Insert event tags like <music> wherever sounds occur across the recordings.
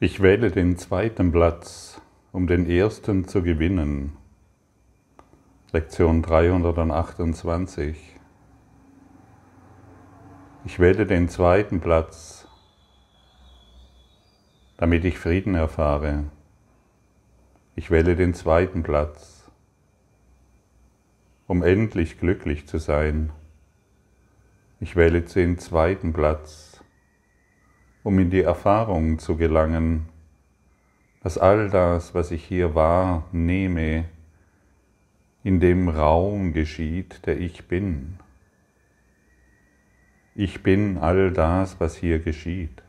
Ich wähle den zweiten Platz, um den ersten zu gewinnen. Lektion 328. Ich wähle den zweiten Platz, damit ich Frieden erfahre. Ich wähle den zweiten Platz, um endlich glücklich zu sein. Ich wähle den zweiten Platz, um in die Erfahrung zu gelangen, dass all das, was ich hier wahrnehme, in dem Raum geschieht, der ich bin. Ich bin all das, was hier geschieht.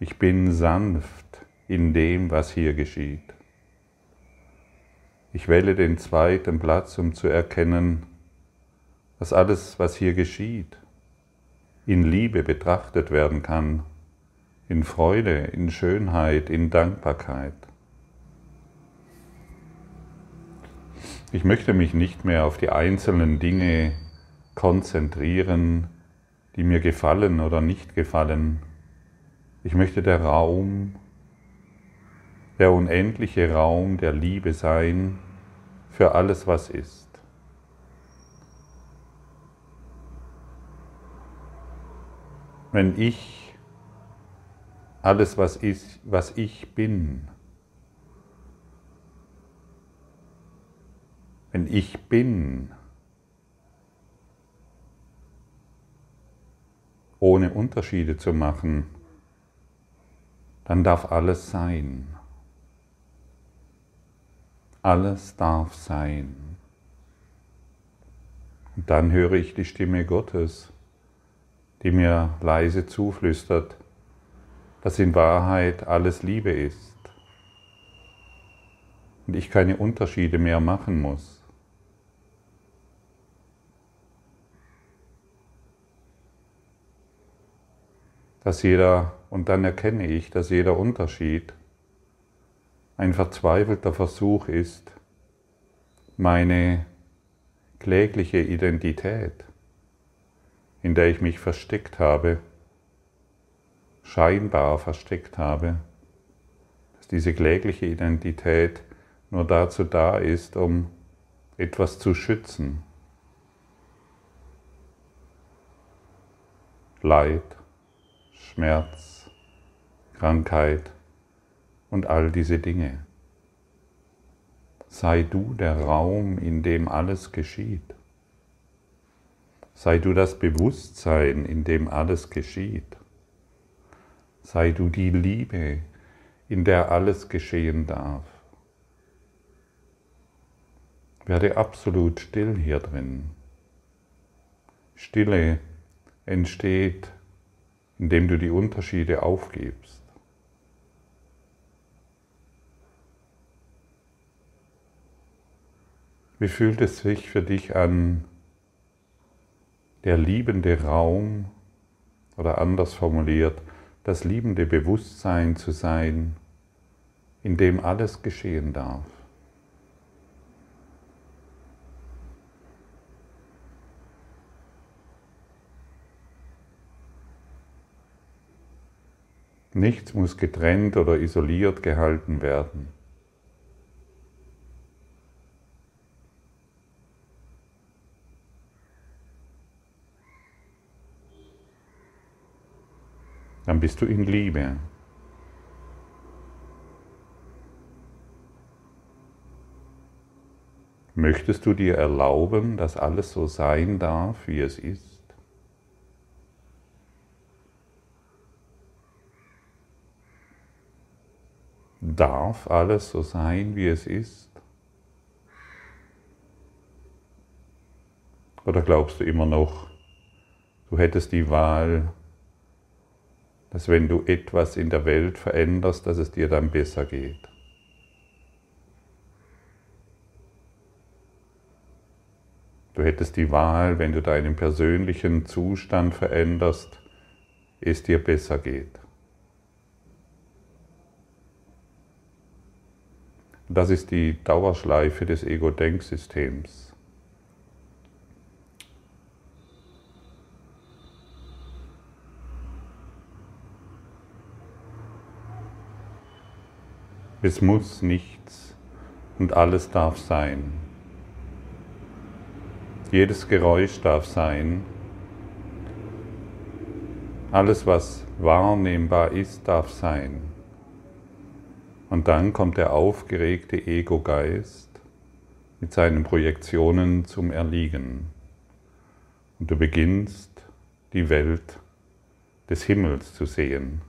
Ich bin sanft in dem, was hier geschieht. Ich wähle den zweiten Platz, um zu erkennen, dass alles, was hier geschieht, in Liebe betrachtet werden kann, in Freude, in Schönheit, in Dankbarkeit. Ich möchte mich nicht mehr auf die einzelnen Dinge konzentrieren, die mir gefallen oder nicht gefallen. Ich möchte der Raum, der unendliche Raum der Liebe sein für alles, was ist. Wenn ich alles, was, ist, was ich bin, wenn ich bin, ohne Unterschiede zu machen, dann darf alles sein. Alles darf sein. Und dann höre ich die Stimme Gottes die mir leise zuflüstert, dass in Wahrheit alles Liebe ist und ich keine Unterschiede mehr machen muss. Dass jeder, und dann erkenne ich, dass jeder Unterschied ein verzweifelter Versuch ist, meine klägliche Identität in der ich mich versteckt habe, scheinbar versteckt habe, dass diese klägliche Identität nur dazu da ist, um etwas zu schützen. Leid, Schmerz, Krankheit und all diese Dinge. Sei du der Raum, in dem alles geschieht. Sei du das Bewusstsein, in dem alles geschieht. Sei du die Liebe, in der alles geschehen darf. Werde absolut still hier drin. Stille entsteht, indem du die Unterschiede aufgibst. Wie fühlt es sich für dich an, der liebende Raum oder anders formuliert, das liebende Bewusstsein zu sein, in dem alles geschehen darf. Nichts muss getrennt oder isoliert gehalten werden. Bist du in Liebe. Möchtest du dir erlauben, dass alles so sein darf, wie es ist? Darf alles so sein, wie es ist? Oder glaubst du immer noch, du hättest die Wahl, dass wenn du etwas in der Welt veränderst, dass es dir dann besser geht. Du hättest die Wahl, wenn du deinen persönlichen Zustand veränderst, es dir besser geht. Das ist die Dauerschleife des Ego-Denksystems. Es muss nichts und alles darf sein. Jedes Geräusch darf sein. Alles, was wahrnehmbar ist, darf sein. Und dann kommt der aufgeregte Ego-Geist mit seinen Projektionen zum Erliegen. Und du beginnst die Welt des Himmels zu sehen,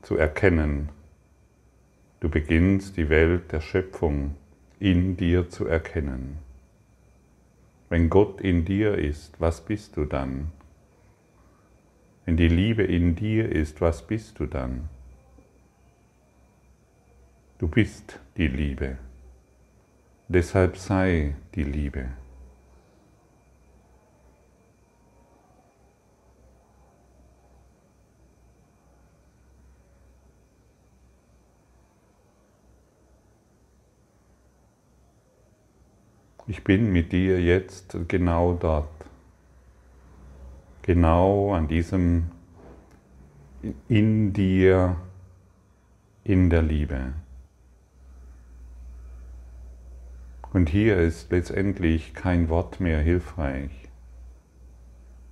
zu erkennen. Du beginnst die Welt der Schöpfung in dir zu erkennen. Wenn Gott in dir ist, was bist du dann? Wenn die Liebe in dir ist, was bist du dann? Du bist die Liebe. Deshalb sei die Liebe. Ich bin mit dir jetzt genau dort, genau an diesem in dir, in der Liebe. Und hier ist letztendlich kein Wort mehr hilfreich.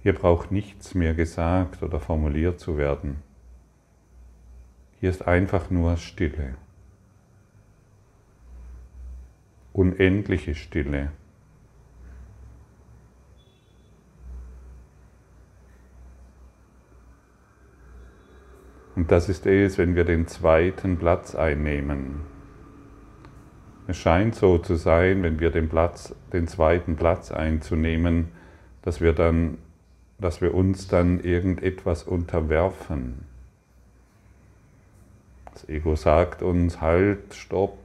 Hier braucht nichts mehr gesagt oder formuliert zu werden. Hier ist einfach nur Stille. Unendliche Stille. Und das ist es, wenn wir den zweiten Platz einnehmen. Es scheint so zu sein, wenn wir den, Platz, den zweiten Platz einzunehmen, dass wir, dann, dass wir uns dann irgendetwas unterwerfen. Das Ego sagt uns, halt, stopp,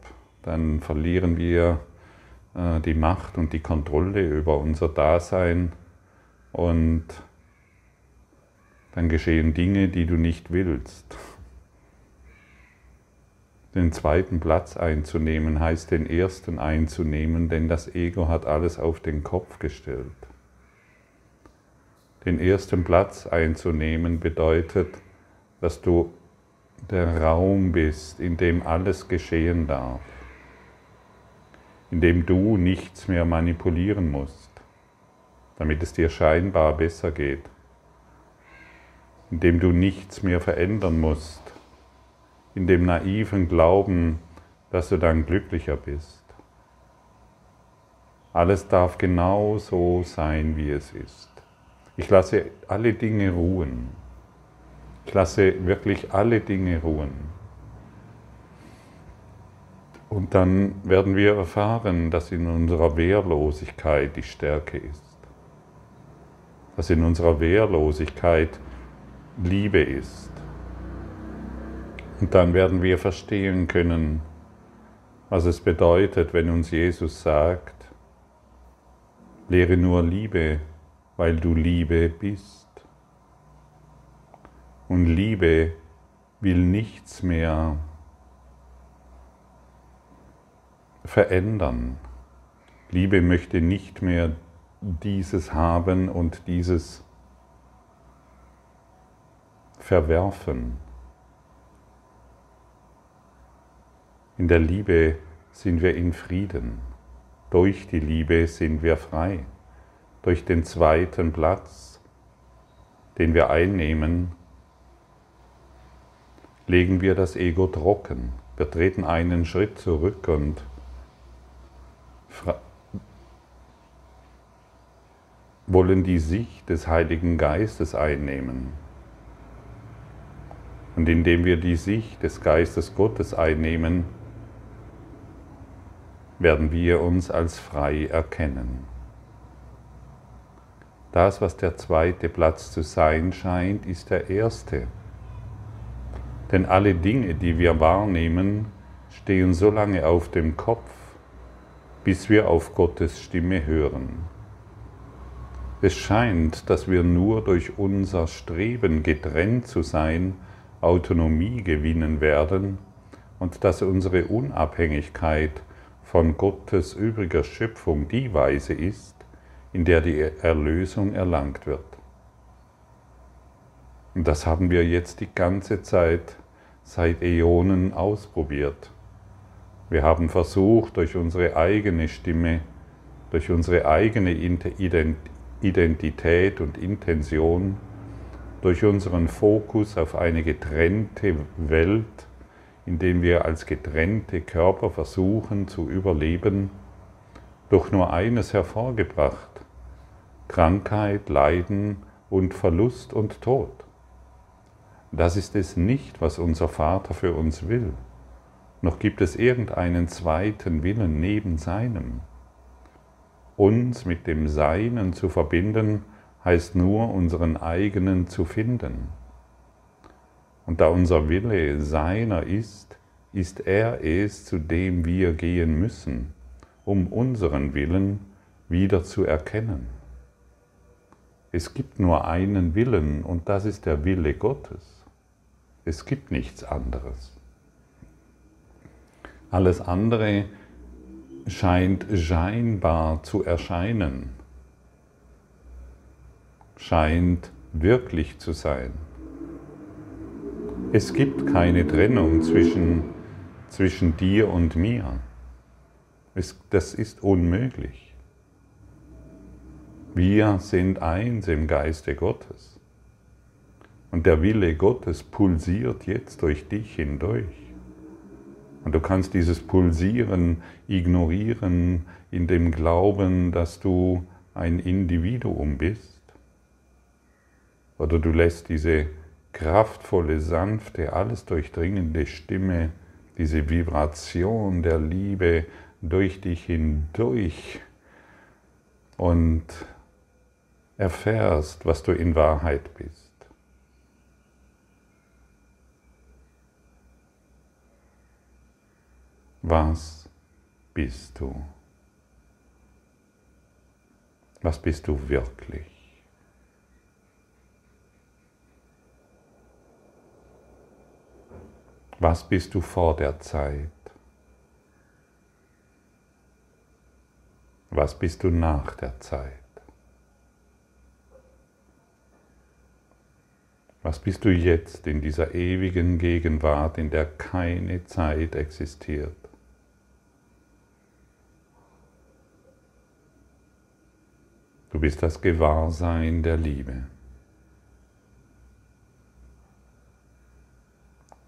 dann verlieren wir äh, die Macht und die Kontrolle über unser Dasein und dann geschehen Dinge, die du nicht willst. Den zweiten Platz einzunehmen heißt den ersten einzunehmen, denn das Ego hat alles auf den Kopf gestellt. Den ersten Platz einzunehmen bedeutet, dass du der Raum bist, in dem alles geschehen darf in dem du nichts mehr manipulieren musst, damit es dir scheinbar besser geht, in dem du nichts mehr verändern musst, in dem naiven Glauben, dass du dann glücklicher bist. Alles darf genau so sein, wie es ist. Ich lasse alle Dinge ruhen. Ich lasse wirklich alle Dinge ruhen. Und dann werden wir erfahren, dass in unserer Wehrlosigkeit die Stärke ist. Dass in unserer Wehrlosigkeit Liebe ist. Und dann werden wir verstehen können, was es bedeutet, wenn uns Jesus sagt, lehre nur Liebe, weil du Liebe bist. Und Liebe will nichts mehr verändern. Liebe möchte nicht mehr dieses haben und dieses verwerfen. In der Liebe sind wir in Frieden. Durch die Liebe sind wir frei. Durch den zweiten Platz, den wir einnehmen, legen wir das Ego trocken. Wir treten einen Schritt zurück und wollen die Sicht des Heiligen Geistes einnehmen. Und indem wir die Sicht des Geistes Gottes einnehmen, werden wir uns als frei erkennen. Das, was der zweite Platz zu sein scheint, ist der erste. Denn alle Dinge, die wir wahrnehmen, stehen so lange auf dem Kopf, bis wir auf Gottes Stimme hören. Es scheint, dass wir nur durch unser Streben getrennt zu sein, Autonomie gewinnen werden und dass unsere Unabhängigkeit von Gottes übriger Schöpfung die Weise ist, in der die Erlösung erlangt wird. Und das haben wir jetzt die ganze Zeit seit Äonen ausprobiert. Wir haben versucht, durch unsere eigene Stimme, durch unsere eigene Identität und Intention, durch unseren Fokus auf eine getrennte Welt, in dem wir als getrennte Körper versuchen zu überleben, doch nur eines hervorgebracht, Krankheit, Leiden und Verlust und Tod. Das ist es nicht, was unser Vater für uns will. Noch gibt es irgendeinen zweiten Willen neben seinem. Uns mit dem Seinen zu verbinden, heißt nur unseren eigenen zu finden. Und da unser Wille seiner ist, ist er es, zu dem wir gehen müssen, um unseren Willen wieder zu erkennen. Es gibt nur einen Willen und das ist der Wille Gottes. Es gibt nichts anderes. Alles andere scheint scheinbar zu erscheinen, scheint wirklich zu sein. Es gibt keine Trennung zwischen, zwischen dir und mir. Es, das ist unmöglich. Wir sind eins im Geiste Gottes. Und der Wille Gottes pulsiert jetzt durch dich hindurch. Und du kannst dieses Pulsieren ignorieren in dem Glauben, dass du ein Individuum bist. Oder du lässt diese kraftvolle, sanfte, alles durchdringende Stimme, diese Vibration der Liebe durch dich hindurch und erfährst, was du in Wahrheit bist. Was bist du? Was bist du wirklich? Was bist du vor der Zeit? Was bist du nach der Zeit? Was bist du jetzt in dieser ewigen Gegenwart, in der keine Zeit existiert? Du bist das Gewahrsein der Liebe.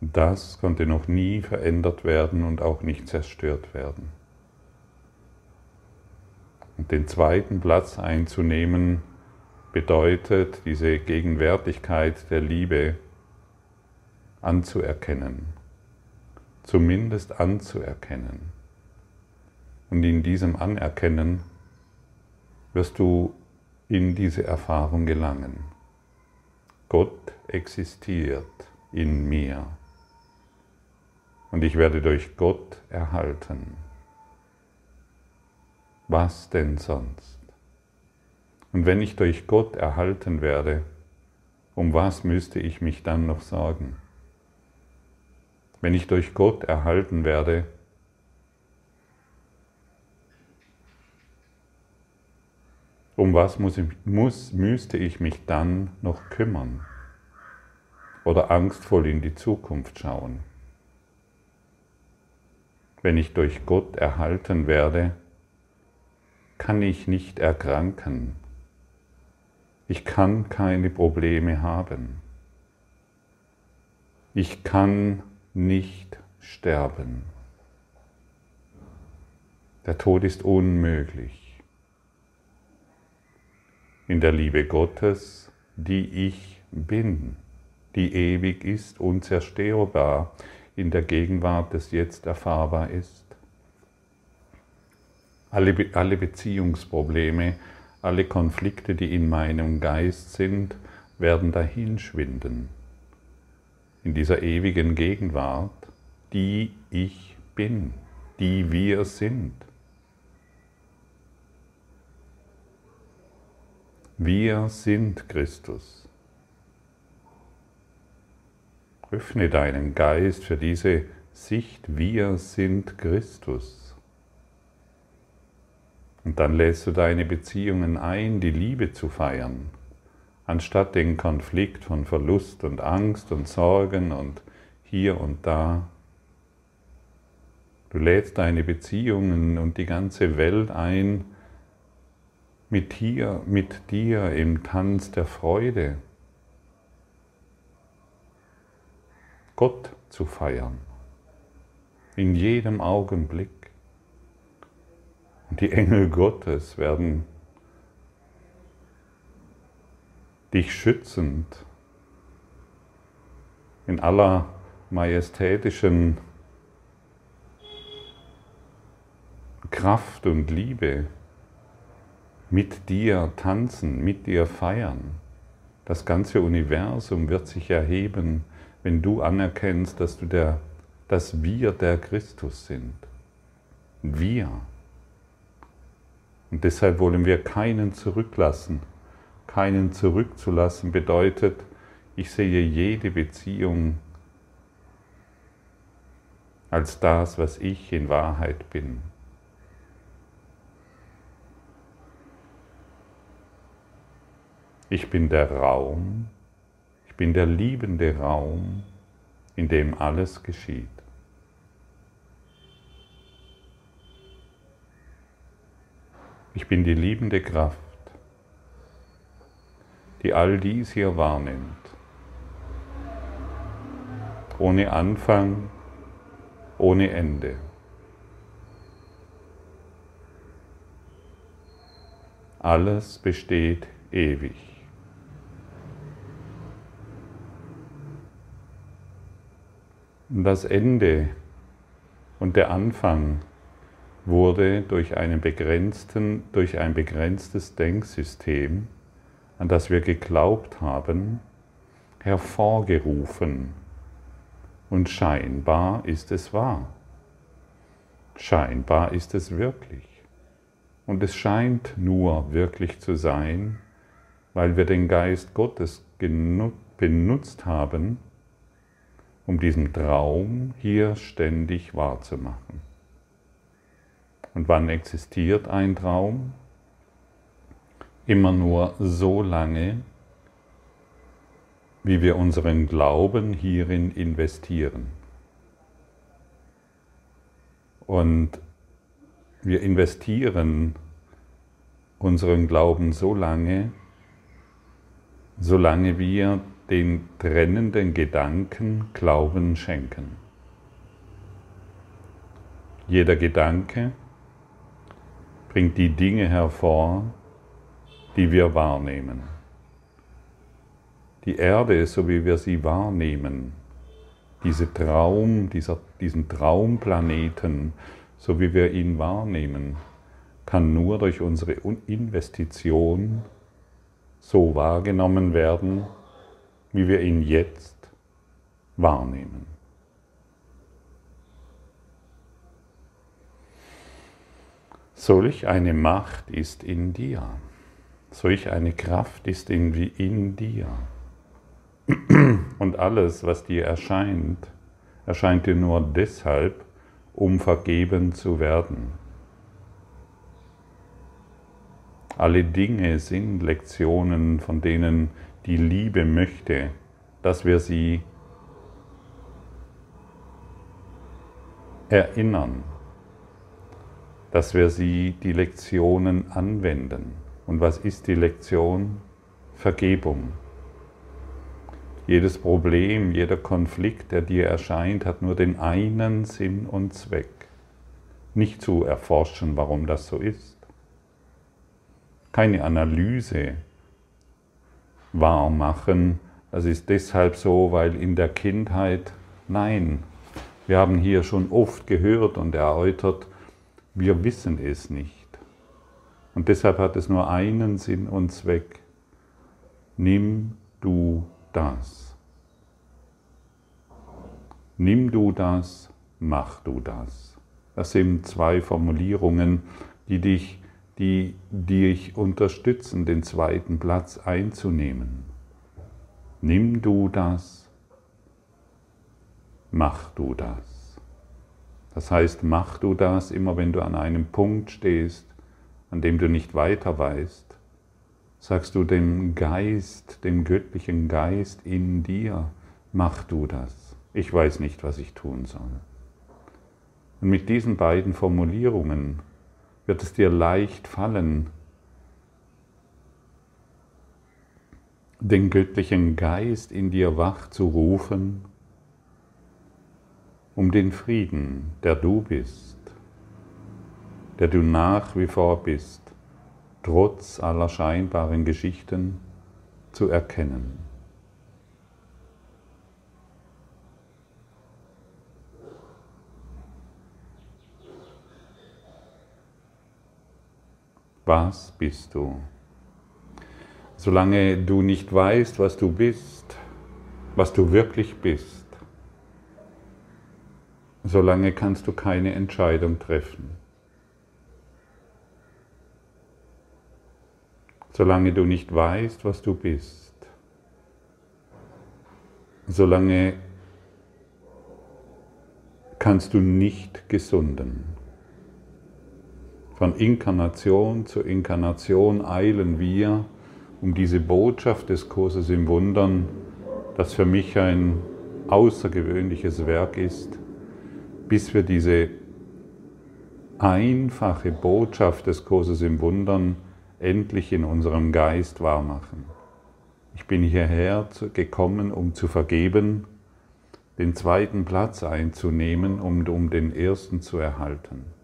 Das konnte noch nie verändert werden und auch nicht zerstört werden. Und den zweiten Platz einzunehmen bedeutet, diese Gegenwärtigkeit der Liebe anzuerkennen, zumindest anzuerkennen. Und in diesem Anerkennen wirst du in diese Erfahrung gelangen. Gott existiert in mir und ich werde durch Gott erhalten. Was denn sonst? Und wenn ich durch Gott erhalten werde, um was müsste ich mich dann noch sorgen? Wenn ich durch Gott erhalten werde, Um was muss ich, muss, müsste ich mich dann noch kümmern? Oder angstvoll in die Zukunft schauen? Wenn ich durch Gott erhalten werde, kann ich nicht erkranken. Ich kann keine Probleme haben. Ich kann nicht sterben. Der Tod ist unmöglich in der Liebe Gottes, die ich bin, die ewig ist, unzerstörbar, in der Gegenwart des Jetzt erfahrbar ist. Alle, Be alle Beziehungsprobleme, alle Konflikte, die in meinem Geist sind, werden dahinschwinden. In dieser ewigen Gegenwart, die ich bin, die wir sind. Wir sind Christus. Öffne deinen Geist für diese Sicht, wir sind Christus. Und dann lässt du deine Beziehungen ein, die Liebe zu feiern, anstatt den Konflikt von Verlust und Angst und Sorgen und hier und da. Du lädst deine Beziehungen und die ganze Welt ein, mit dir, mit dir im Tanz der Freude. Gott zu feiern. In jedem Augenblick. Und die Engel Gottes werden dich schützend in aller majestätischen Kraft und Liebe mit dir tanzen, mit dir feiern. Das ganze Universum wird sich erheben, wenn du anerkennst, dass, du der, dass wir der Christus sind. Wir. Und deshalb wollen wir keinen zurücklassen. Keinen zurückzulassen bedeutet, ich sehe jede Beziehung als das, was ich in Wahrheit bin. Ich bin der Raum, ich bin der liebende Raum, in dem alles geschieht. Ich bin die liebende Kraft, die all dies hier wahrnimmt, ohne Anfang, ohne Ende. Alles besteht ewig. Das Ende und der Anfang wurde durch, durch ein begrenztes Denksystem, an das wir geglaubt haben, hervorgerufen. Und scheinbar ist es wahr. Scheinbar ist es wirklich. Und es scheint nur wirklich zu sein, weil wir den Geist Gottes benutzt haben, um diesen Traum hier ständig wahrzumachen. Und wann existiert ein Traum? Immer nur so lange, wie wir unseren Glauben hierin investieren. Und wir investieren unseren Glauben so lange, solange wir den trennenden Gedanken Glauben schenken. Jeder Gedanke bringt die Dinge hervor, die wir wahrnehmen. Die Erde, so wie wir sie wahrnehmen, diese Traum, dieser, diesen Traumplaneten, so wie wir ihn wahrnehmen, kann nur durch unsere Investition so wahrgenommen werden, wie wir ihn jetzt wahrnehmen. Solch eine Macht ist in dir. Solch eine Kraft ist in, in dir. Und alles, was dir erscheint, erscheint dir nur deshalb, um vergeben zu werden. Alle Dinge sind Lektionen, von denen die Liebe möchte, dass wir sie erinnern, dass wir sie die Lektionen anwenden. Und was ist die Lektion? Vergebung. Jedes Problem, jeder Konflikt, der dir erscheint, hat nur den einen Sinn und Zweck. Nicht zu erforschen, warum das so ist. Keine Analyse wahr machen. Das ist deshalb so, weil in der Kindheit, nein, wir haben hier schon oft gehört und erläutert, wir wissen es nicht. Und deshalb hat es nur einen Sinn und Zweck. Nimm du das. Nimm du das, mach du das. Das sind zwei Formulierungen, die dich die dich unterstützen, den zweiten Platz einzunehmen. Nimm du das, mach du das. Das heißt, mach du das immer, wenn du an einem Punkt stehst, an dem du nicht weiter weißt, sagst du dem Geist, dem göttlichen Geist in dir, mach du das. ich weiß nicht, was ich tun soll. Und mit diesen beiden Formulierungen wird es dir leicht fallen, den göttlichen Geist in dir wach zu rufen, um den Frieden, der du bist, der du nach wie vor bist, trotz aller scheinbaren Geschichten zu erkennen. Was bist du? Solange du nicht weißt, was du bist, was du wirklich bist, solange kannst du keine Entscheidung treffen. Solange du nicht weißt, was du bist, solange kannst du nicht gesunden. Von Inkarnation zu Inkarnation eilen wir, um diese Botschaft des Kurses im Wundern, das für mich ein außergewöhnliches Werk ist, bis wir diese einfache Botschaft des Kurses im Wundern endlich in unserem Geist wahrmachen. Ich bin hierher gekommen, um zu vergeben, den zweiten Platz einzunehmen und um den ersten zu erhalten.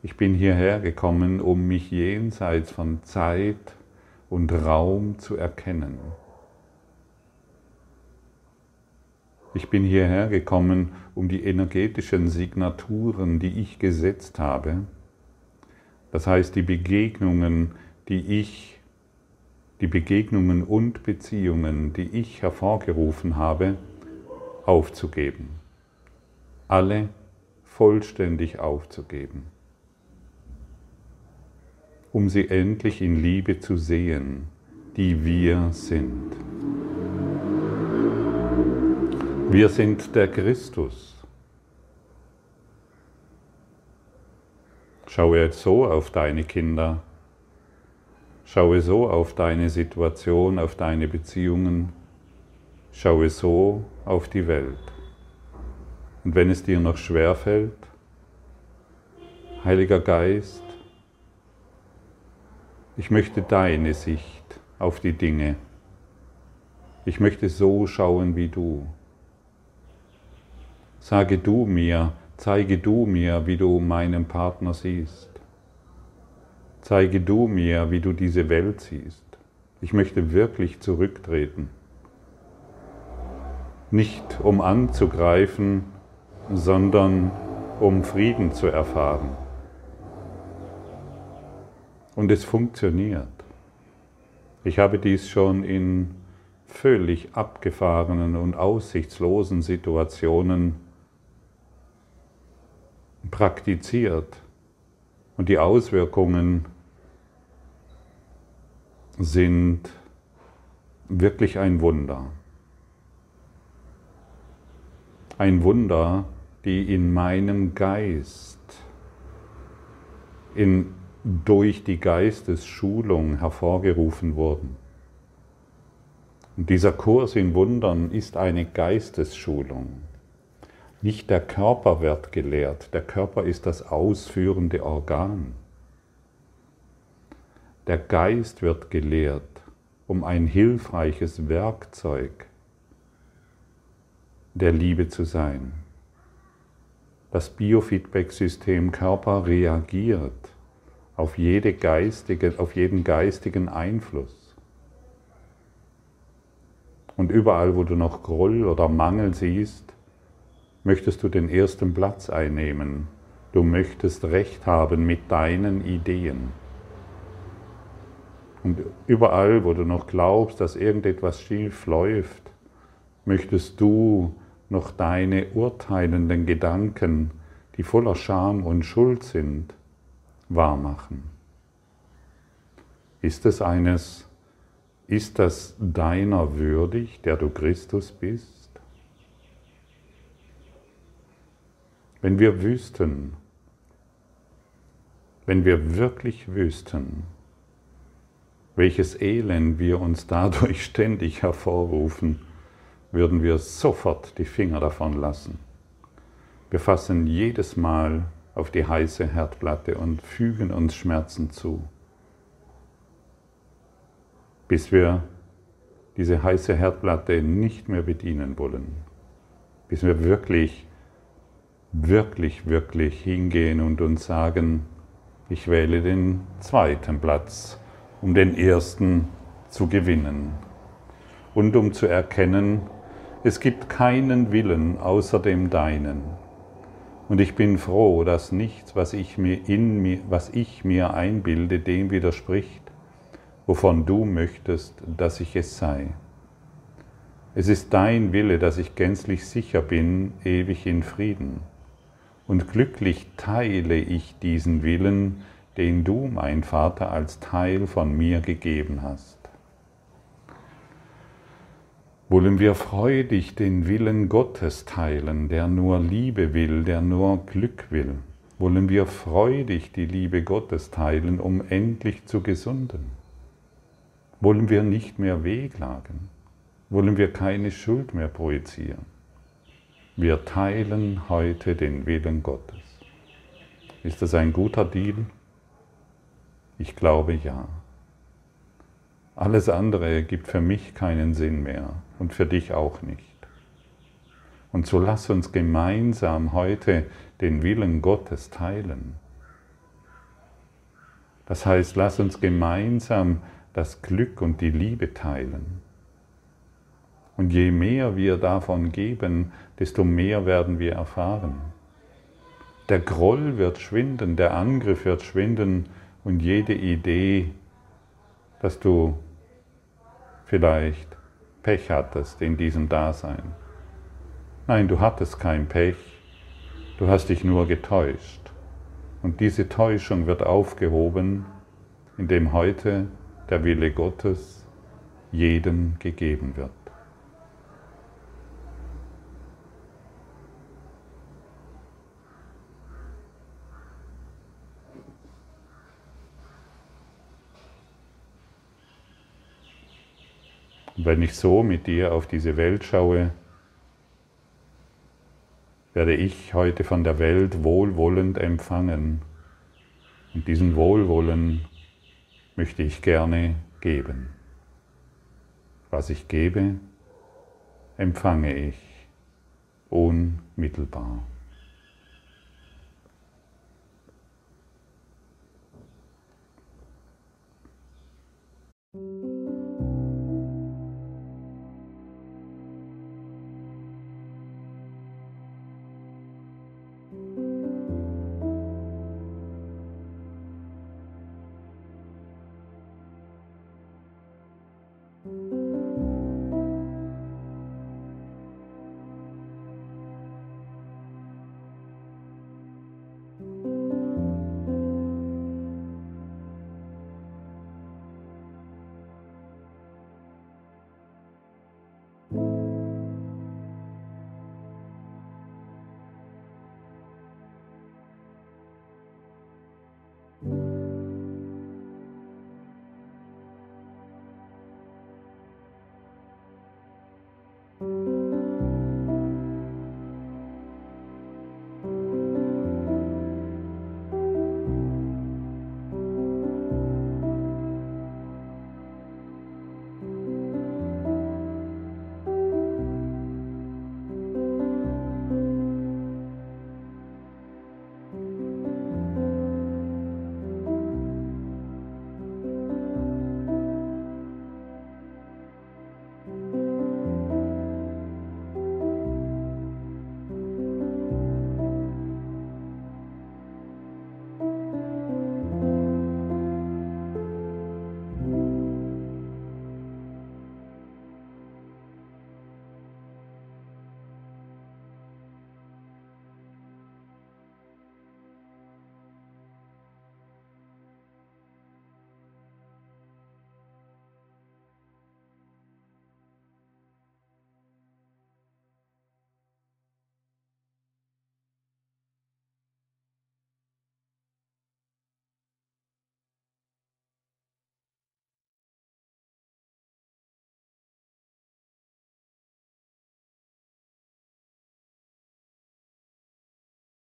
Ich bin hierher gekommen, um mich jenseits von Zeit und Raum zu erkennen. Ich bin hierher gekommen, um die energetischen Signaturen, die ich gesetzt habe, das heißt die Begegnungen, die ich, die Begegnungen und Beziehungen, die ich hervorgerufen habe, aufzugeben. Alle vollständig aufzugeben um sie endlich in Liebe zu sehen, die wir sind. Wir sind der Christus. Schaue jetzt so auf deine Kinder. Schaue so auf deine Situation, auf deine Beziehungen. Schaue so auf die Welt. Und wenn es dir noch schwer fällt, Heiliger Geist, ich möchte deine Sicht auf die Dinge. Ich möchte so schauen wie du. Sage du mir, zeige du mir, wie du meinen Partner siehst. Zeige du mir, wie du diese Welt siehst. Ich möchte wirklich zurücktreten. Nicht um anzugreifen, sondern um Frieden zu erfahren. Und es funktioniert. Ich habe dies schon in völlig abgefahrenen und aussichtslosen Situationen praktiziert. Und die Auswirkungen sind wirklich ein Wunder. Ein Wunder, die in meinem Geist, in durch die Geistesschulung hervorgerufen wurden. Und dieser Kurs in Wundern ist eine Geistesschulung. Nicht der Körper wird gelehrt, der Körper ist das ausführende Organ. Der Geist wird gelehrt, um ein hilfreiches Werkzeug der Liebe zu sein. Das Biofeedback-System Körper reagiert auf, jede geistige, auf jeden geistigen Einfluss. Und überall, wo du noch Groll oder Mangel siehst, möchtest du den ersten Platz einnehmen. Du möchtest Recht haben mit deinen Ideen. Und überall, wo du noch glaubst, dass irgendetwas schief läuft, möchtest du noch deine urteilenden Gedanken, die voller Scham und Schuld sind, wahrmachen. Ist es eines, ist das deiner würdig, der du Christus bist? Wenn wir wüssten, wenn wir wirklich wüssten, welches Elend wir uns dadurch <laughs> ständig hervorrufen, würden wir sofort die Finger davon lassen. Wir fassen jedes Mal auf die heiße Herdplatte und fügen uns Schmerzen zu, bis wir diese heiße Herdplatte nicht mehr bedienen wollen, bis wir wirklich, wirklich, wirklich hingehen und uns sagen, ich wähle den zweiten Platz, um den ersten zu gewinnen. Und um zu erkennen, es gibt keinen Willen außer dem deinen. Und ich bin froh, dass nichts, was ich mir in mir, was ich mir einbilde, dem widerspricht, wovon du möchtest, dass ich es sei. Es ist dein Wille, dass ich gänzlich sicher bin, ewig in Frieden. Und glücklich teile ich diesen Willen, den du, mein Vater, als Teil von mir gegeben hast wollen wir freudig den Willen Gottes teilen, der nur Liebe will, der nur Glück will. Wollen wir freudig die Liebe Gottes teilen, um endlich zu gesunden. Wollen wir nicht mehr wehklagen. Wollen wir keine Schuld mehr projizieren. Wir teilen heute den Willen Gottes. Ist das ein guter Deal? Ich glaube ja. Alles andere gibt für mich keinen Sinn mehr und für dich auch nicht. Und so lass uns gemeinsam heute den Willen Gottes teilen. Das heißt, lass uns gemeinsam das Glück und die Liebe teilen. Und je mehr wir davon geben, desto mehr werden wir erfahren. Der Groll wird schwinden, der Angriff wird schwinden und jede Idee, dass du vielleicht Pech hattest in diesem Dasein. Nein, du hattest kein Pech, du hast dich nur getäuscht. Und diese Täuschung wird aufgehoben, indem heute der Wille Gottes jedem gegeben wird. Wenn ich so mit dir auf diese Welt schaue, werde ich heute von der Welt wohlwollend empfangen. Und diesen Wohlwollen möchte ich gerne geben. Was ich gebe, empfange ich unmittelbar.